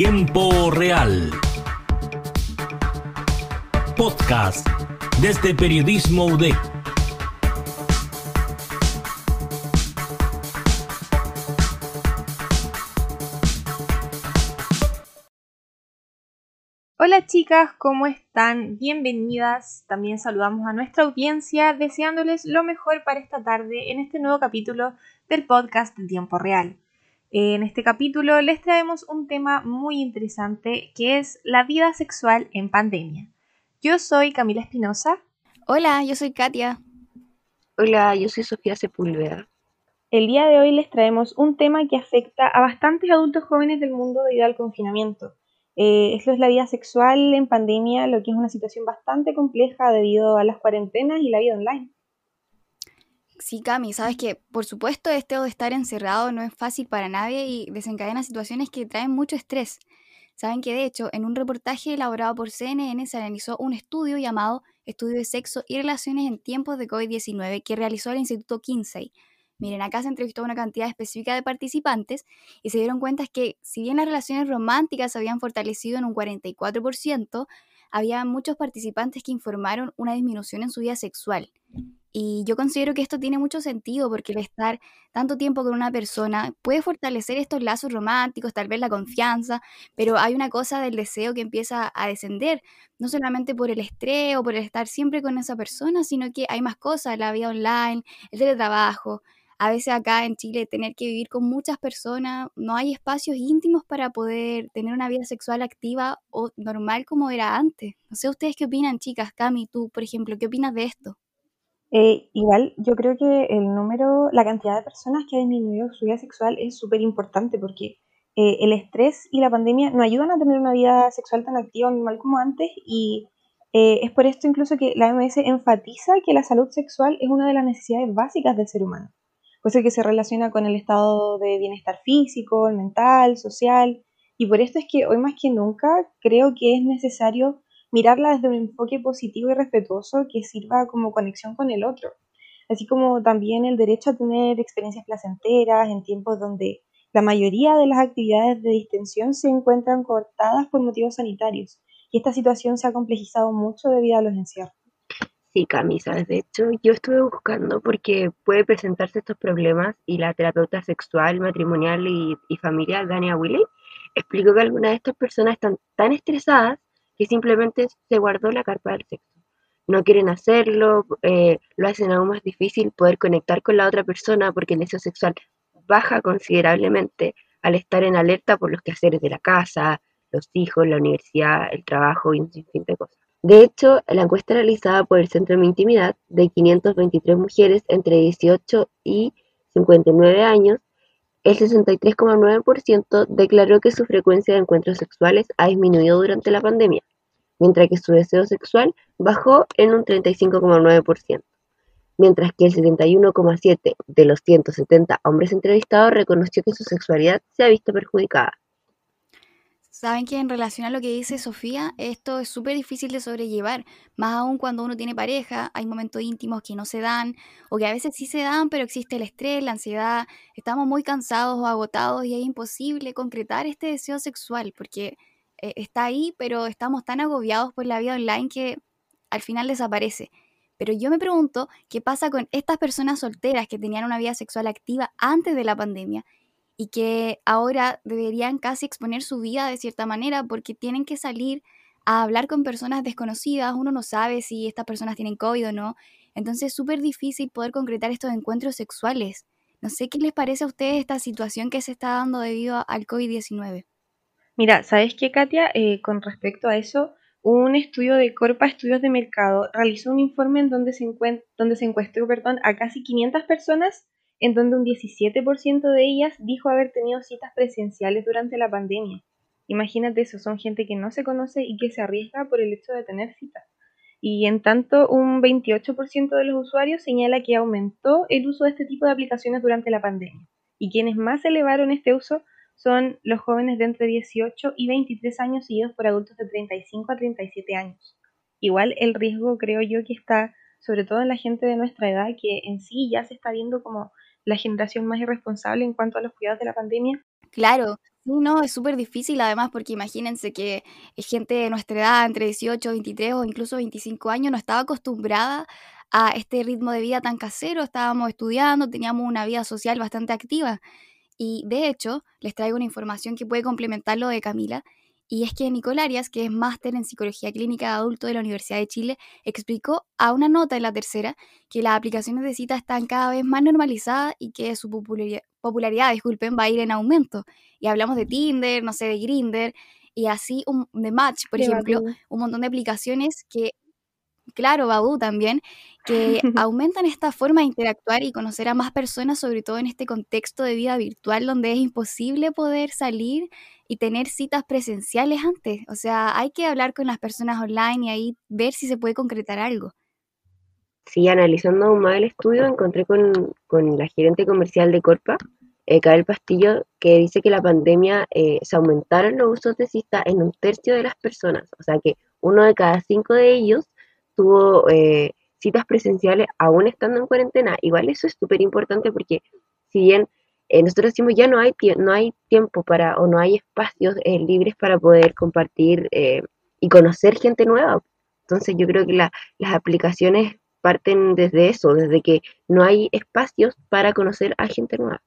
Tiempo Real. Podcast desde Periodismo UDEC. Hola chicas, ¿cómo están? Bienvenidas. También saludamos a nuestra audiencia deseándoles lo mejor para esta tarde en este nuevo capítulo del podcast Tiempo Real. En este capítulo les traemos un tema muy interesante que es la vida sexual en pandemia. Yo soy Camila Espinosa. Hola, yo soy Katia. Hola, yo soy Sofía Sepúlveda. El día de hoy les traemos un tema que afecta a bastantes adultos jóvenes del mundo debido al confinamiento. Eh, esto es la vida sexual en pandemia, lo que es una situación bastante compleja debido a las cuarentenas y la vida online. Sí, Cami, sabes que por supuesto este de estar encerrado no es fácil para nadie y desencadena situaciones que traen mucho estrés. Saben que de hecho en un reportaje elaborado por CNN se analizó un estudio llamado Estudio de Sexo y Relaciones en tiempos de COVID-19 que realizó el Instituto Kinsey. Miren, acá se entrevistó a una cantidad específica de participantes y se dieron cuenta que si bien las relaciones románticas se habían fortalecido en un 44%, había muchos participantes que informaron una disminución en su vida sexual. Y yo considero que esto tiene mucho sentido porque el estar tanto tiempo con una persona puede fortalecer estos lazos románticos, tal vez la confianza, pero hay una cosa del deseo que empieza a descender, no solamente por el estrés o por el estar siempre con esa persona, sino que hay más cosas, la vida online, el teletrabajo. A veces acá en Chile tener que vivir con muchas personas, no hay espacios íntimos para poder tener una vida sexual activa o normal como era antes. No sé ustedes qué opinan, chicas, Cami, tú, por ejemplo, ¿qué opinas de esto? Eh, igual, yo creo que el número, la cantidad de personas que ha disminuido su vida sexual es súper importante porque eh, el estrés y la pandemia no ayudan a tener una vida sexual tan activa o normal como antes y eh, es por esto incluso que la OMS enfatiza que la salud sexual es una de las necesidades básicas del ser humano, pues que se relaciona con el estado de bienestar físico, mental, social, y por esto es que hoy más que nunca creo que es necesario mirarla desde un enfoque positivo y respetuoso que sirva como conexión con el otro, así como también el derecho a tener experiencias placenteras en tiempos donde la mayoría de las actividades de distensión se encuentran cortadas por motivos sanitarios y esta situación se ha complejizado mucho debido a los encierros. Sí, Camisa, de hecho yo estuve buscando porque puede presentarse estos problemas y la terapeuta sexual, matrimonial y, familiar, Dania Willey, explicó que algunas de estas personas están tan estresadas que simplemente se guardó la carpa del sexo. No quieren hacerlo, eh, lo hacen aún más difícil poder conectar con la otra persona porque el deseo sexual baja considerablemente al estar en alerta por los quehaceres de la casa, los hijos, la universidad, el trabajo y un sinfín de cosas. De hecho, la encuesta realizada por el Centro de Intimidad de 523 mujeres entre 18 y 59 años el 63,9% declaró que su frecuencia de encuentros sexuales ha disminuido durante la pandemia, mientras que su deseo sexual bajó en un 35,9%, mientras que el 71,7% de los 170 hombres entrevistados reconoció que su sexualidad se ha visto perjudicada. Saben que en relación a lo que dice Sofía, esto es súper difícil de sobrellevar, más aún cuando uno tiene pareja, hay momentos íntimos que no se dan, o que a veces sí se dan, pero existe el estrés, la ansiedad, estamos muy cansados o agotados y es imposible concretar este deseo sexual, porque eh, está ahí, pero estamos tan agobiados por la vida online que al final desaparece. Pero yo me pregunto qué pasa con estas personas solteras que tenían una vida sexual activa antes de la pandemia y que ahora deberían casi exponer su vida de cierta manera porque tienen que salir a hablar con personas desconocidas, uno no sabe si estas personas tienen COVID o no, entonces es súper difícil poder concretar estos encuentros sexuales. No sé qué les parece a ustedes esta situación que se está dando debido al COVID-19. Mira, ¿sabes qué, Katia? Eh, con respecto a eso, un estudio de Corpa Estudios de Mercado realizó un informe en donde se, donde se encuestó perdón, a casi 500 personas en donde un 17% de ellas dijo haber tenido citas presenciales durante la pandemia. Imagínate eso, son gente que no se conoce y que se arriesga por el hecho de tener citas. Y en tanto, un 28% de los usuarios señala que aumentó el uso de este tipo de aplicaciones durante la pandemia. Y quienes más elevaron este uso son los jóvenes de entre 18 y 23 años seguidos por adultos de 35 a 37 años. Igual el riesgo creo yo que está sobre todo en la gente de nuestra edad que en sí ya se está viendo como la generación más irresponsable en cuanto a los cuidados de la pandemia. Claro, no, es súper difícil además porque imagínense que gente de nuestra edad, entre 18, 23 o incluso 25 años, no estaba acostumbrada a este ritmo de vida tan casero, estábamos estudiando, teníamos una vida social bastante activa. Y de hecho, les traigo una información que puede complementar lo de Camila, y es que Nicole Arias, que es máster en psicología clínica de adulto de la Universidad de Chile, explicó a una nota en la tercera que las aplicaciones de cita están cada vez más normalizadas y que su popularidad, popularidad disculpen, va a ir en aumento. Y hablamos de Tinder, no sé, de Grinder y así un, de Match, por ejemplo, un montón de aplicaciones que claro, Badoo también, que aumentan esta forma de interactuar y conocer a más personas, sobre todo en este contexto de vida virtual donde es imposible poder salir y tener citas presenciales antes. O sea, hay que hablar con las personas online y ahí ver si se puede concretar algo. Sí, analizando aún más el estudio, encontré con, la gerente comercial de Corpa, eh, Pastillo, que dice que la pandemia eh, se aumentaron los usos de cita en un tercio de las personas. O sea que uno de cada cinco de ellos tuvo eh, citas presenciales aún estando en cuarentena. Igual eso es súper importante porque si bien eh, nosotros decimos ya no hay, no hay tiempo para o no hay espacios eh, libres para poder compartir y conocer gente nueva. Entonces yo creo que las aplicaciones parten desde eso, desde que no hay espacios para conocer a gente nueva.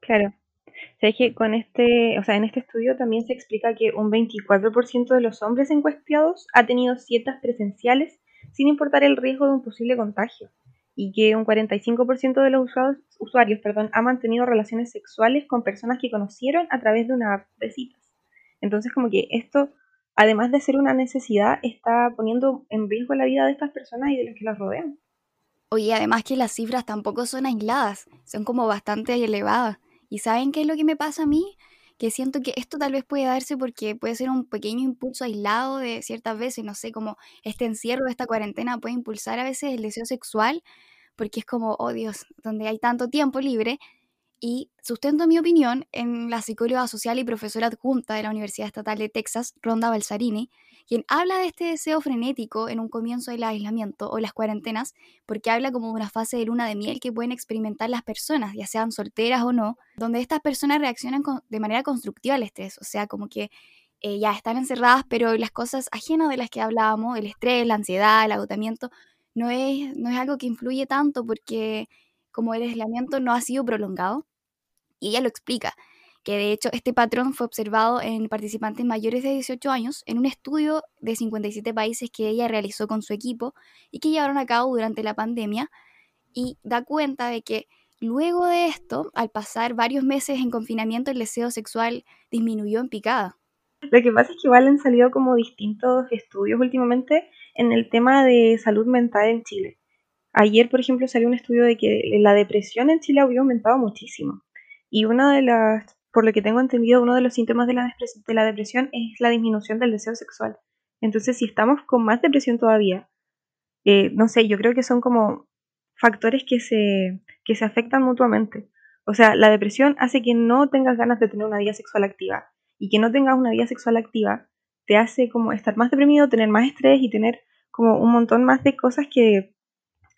Claro. O que con este, o sea, en este estudio también se explica que un 24% de los hombres encuestados ha tenido citas presenciales sin importar el riesgo de un posible contagio y que un 45% de los usuarios, usuarios perdón, ha mantenido relaciones sexuales con personas que conocieron a través de una app de citas. Entonces, como que esto, además de ser una necesidad, está poniendo en riesgo la vida de estas personas y de los que las rodean. Oye, además que las cifras tampoco son aisladas, son como bastante elevadas. ¿Y saben qué es lo que me pasa a mí? Que siento que esto tal vez puede darse porque puede ser un pequeño impulso aislado de ciertas veces, no sé, como este encierro, esta cuarentena puede impulsar a veces el deseo sexual, porque es como, oh Dios, donde hay tanto tiempo libre. Y sustento mi opinión en la psicóloga social y profesora adjunta de la Universidad Estatal de Texas, Ronda Balsarini, quien habla de este deseo frenético en un comienzo del aislamiento o las cuarentenas, porque habla como de una fase de luna de miel que pueden experimentar las personas, ya sean solteras o no, donde estas personas reaccionan de manera constructiva al estrés, o sea, como que eh, ya están encerradas, pero las cosas ajenas de las que hablábamos, el estrés, la ansiedad, el agotamiento, no es, no es algo que influye tanto porque como el aislamiento no ha sido prolongado, y ella lo explica, que de hecho este patrón fue observado en participantes mayores de 18 años en un estudio de 57 países que ella realizó con su equipo y que llevaron a cabo durante la pandemia y da cuenta de que luego de esto, al pasar varios meses en confinamiento, el deseo sexual disminuyó en picada. Lo que pasa es que igual han salido como distintos estudios últimamente en el tema de salud mental en Chile. Ayer, por ejemplo, salió un estudio de que la depresión en Chile había aumentado muchísimo. Y una de las por lo que tengo entendido, uno de los síntomas de la, de la depresión es la disminución del deseo sexual. Entonces, si estamos con más depresión todavía, eh, no sé, yo creo que son como factores que se, que se afectan mutuamente. O sea, la depresión hace que no tengas ganas de tener una vida sexual activa. Y que no tengas una vida sexual activa te hace como estar más deprimido, tener más estrés y tener como un montón más de cosas que,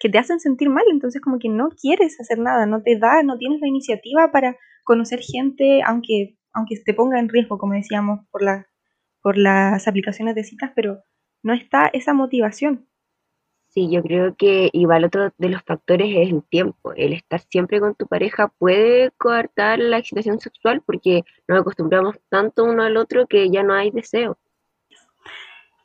que te hacen sentir mal. Entonces como que no quieres hacer nada, no te da, no tienes la iniciativa para conocer gente, aunque, aunque te ponga en riesgo, como decíamos, por, la, por las aplicaciones de citas, pero no está esa motivación. Sí, yo creo que igual otro de los factores es el tiempo. El estar siempre con tu pareja puede coartar la excitación sexual porque nos acostumbramos tanto uno al otro que ya no hay deseo.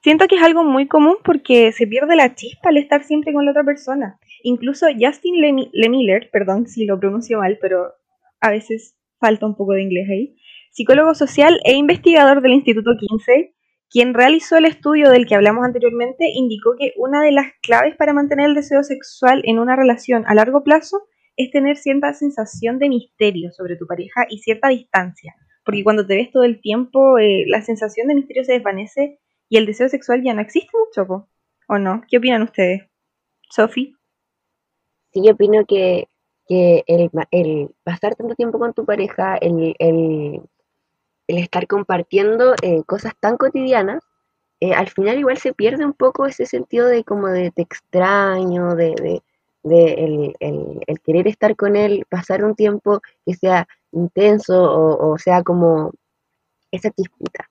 Siento que es algo muy común porque se pierde la chispa al estar siempre con la otra persona. Incluso Justin Lemiller, perdón si lo pronuncio mal, pero a veces falta un poco de inglés ahí, psicólogo social e investigador del Instituto 15, quien realizó el estudio del que hablamos anteriormente, indicó que una de las claves para mantener el deseo sexual en una relación a largo plazo es tener cierta sensación de misterio sobre tu pareja y cierta distancia, porque cuando te ves todo el tiempo, eh, la sensación de misterio se desvanece y el deseo sexual ya no existe mucho, ¿o no? ¿Qué opinan ustedes? Sophie. Sí, yo opino que que el, el, pasar tanto tiempo con tu pareja, el, el, el estar compartiendo eh, cosas tan cotidianas, eh, al final igual se pierde un poco ese sentido de como de te extraño, de, de, de el, el, querer estar con él, pasar un tiempo que sea intenso o, sea como esa chispita.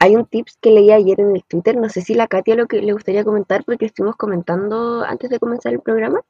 Hay un tips que leí ayer en el Twitter, no sé si la Katia lo que le gustaría comentar porque estuvimos comentando antes de comenzar el programa.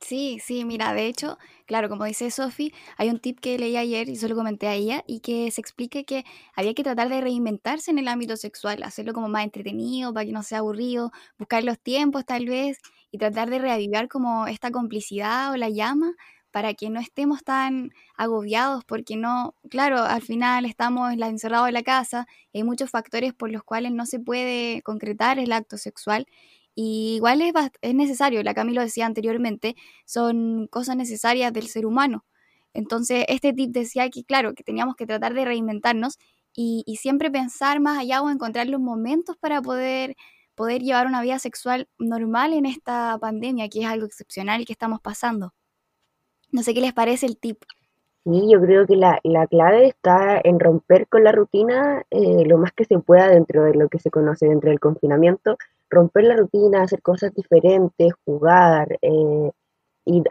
Sí, sí, mira, de hecho, claro, como dice Sofi, hay un tip que leí ayer y solo comenté a ella y que se explique que había que tratar de reinventarse en el ámbito sexual, hacerlo como más entretenido para que no sea aburrido, buscar los tiempos tal vez y tratar de reavivar como esta complicidad o la llama para que no estemos tan agobiados porque no, claro, al final estamos encerrados en la casa y hay muchos factores por los cuales no se puede concretar el acto sexual y igual es, es necesario, la Camilo decía anteriormente, son cosas necesarias del ser humano. Entonces, este tip decía que, claro, que teníamos que tratar de reinventarnos y, siempre pensar más allá o encontrar los momentos para poder, poder llevar una vida sexual normal en esta pandemia, que es algo excepcional que estamos pasando. No sé qué les parece el tip. Sí, yo creo que la, clave está en romper con la rutina eh, lo más que se pueda dentro de lo que se conoce dentro del confinamiento romper la rutina, hacer cosas diferentes, jugar eh, y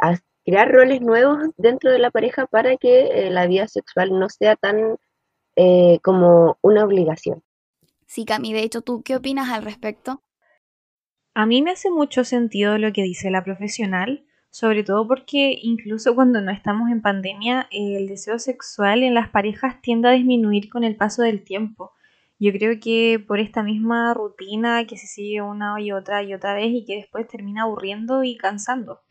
crear roles nuevos dentro de la pareja para que eh, la vida sexual no sea tan eh, como una obligación. Sí, Cami, de hecho, ¿tú qué opinas al respecto? A mí me hace mucho sentido lo que dice la profesional, sobre todo porque incluso cuando no estamos en pandemia, el deseo sexual en las parejas tiende a disminuir con el paso del tiempo. Yo creo que por esta misma rutina que se sigue una y otra y otra vez y que después termina aburriendo y cansando.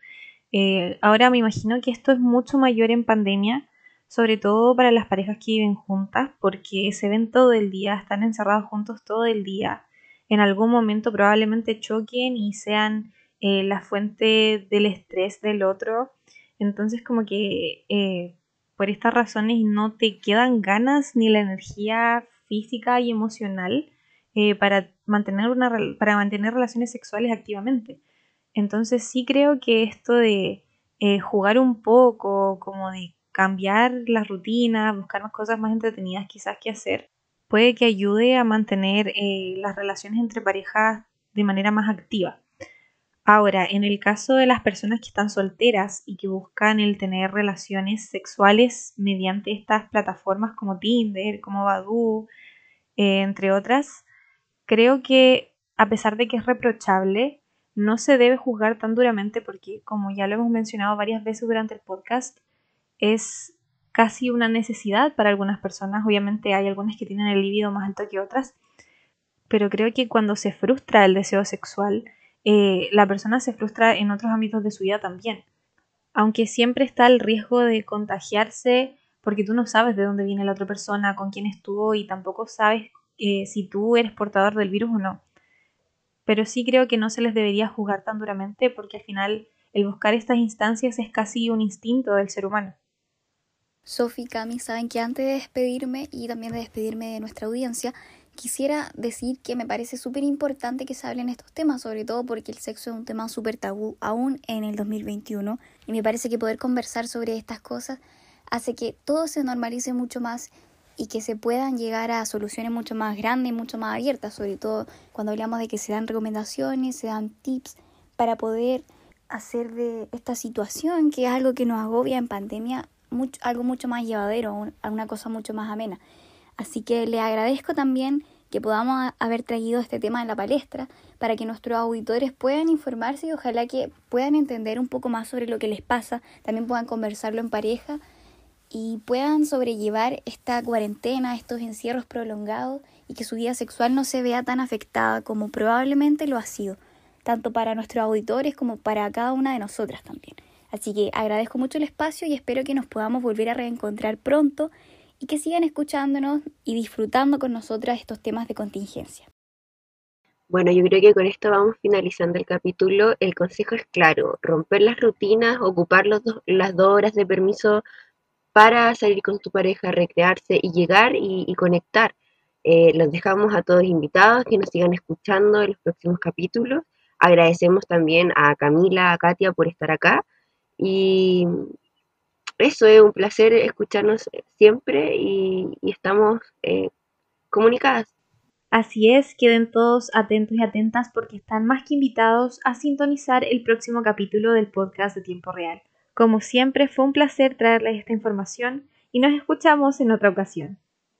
Eh, ahora me imagino que esto es mucho mayor en pandemia, sobre todo para las parejas que viven juntas, porque se ven todo el día, están encerrados juntos todo el día. En algún momento probablemente choquen y sean eh, la fuente del estrés del otro. Entonces como que eh, por estas razones no te quedan ganas ni la energía física y emocional eh, para, mantener una, para mantener relaciones sexuales activamente. Entonces sí creo que esto de jugar un poco, como de cambiar la rutina, buscar más cosas más entretenidas quizás que hacer, puede que ayude a mantener las relaciones entre parejas de manera más activa. Ahora, en el caso de las personas que están solteras y que buscan el tener relaciones sexuales mediante estas plataformas como Tinder, como Badoo, eh, entre otras, creo que a pesar de que es reprochable, no se debe juzgar tan duramente porque, como ya lo hemos mencionado varias veces durante el podcast, es casi una necesidad para algunas personas. Obviamente hay algunas que tienen el libido más alto que otras, pero creo que cuando se frustra el deseo sexual, eh, la persona se frustra en otros ámbitos de su vida también. Aunque siempre está el riesgo de contagiarse porque tú no sabes de dónde viene la otra persona, con quién estuvo y tampoco sabes eh, si tú eres portador del virus o no. Pero sí creo que no se les debería juzgar tan duramente porque al final el buscar estas instancias es casi un instinto del ser humano. Sofi, Cami, saben que antes de despedirme y también de despedirme de nuestra audiencia, quisiera decir que me parece súper importante que se hablen estos temas, sobre todo porque el sexo es un tema súper tabú aún en el 2021 y me parece que poder conversar sobre estas cosas hace que todo se normalice mucho más y que se puedan llegar a soluciones mucho más grandes y mucho más abiertas, sobre todo cuando hablamos de que se dan recomendaciones, se dan tips para poder hacer de esta situación, que es algo que nos agobia en pandemia, mucho, algo mucho más llevadero, una cosa mucho más amena. Así que le agradezco también que podamos haber traído este tema en la palestra para que nuestros auditores puedan informarse y ojalá que puedan entender un poco más sobre lo que les pasa, también puedan conversarlo en pareja y puedan sobrellevar esta cuarentena, estos encierros prolongados y que su vida sexual no se vea tan afectada como probablemente lo ha sido, tanto para nuestros auditores como para cada una de nosotras también. Así que agradezco mucho el espacio y espero que nos podamos volver a reencontrar pronto y que sigan escuchándonos y disfrutando con nosotras estos temas de contingencia. Bueno, yo creo que con esto vamos finalizando el capítulo. El consejo es claro, romper las rutinas, ocupar los las dos horas de permiso para salir con tu pareja, recrearse y llegar y, conectar. Eh, los dejamos a todos invitados que nos sigan escuchando en los próximos capítulos. Agradecemos también a Camila, a Katia por estar acá y eso es un placer escucharnos siempre y, estamos eh, comunicadas. Así es, queden todos atentos y atentas porque están más que invitados a sintonizar el próximo capítulo del podcast de tiempo real. Como siempre, fue un placer traerles esta información y nos escuchamos en otra ocasión.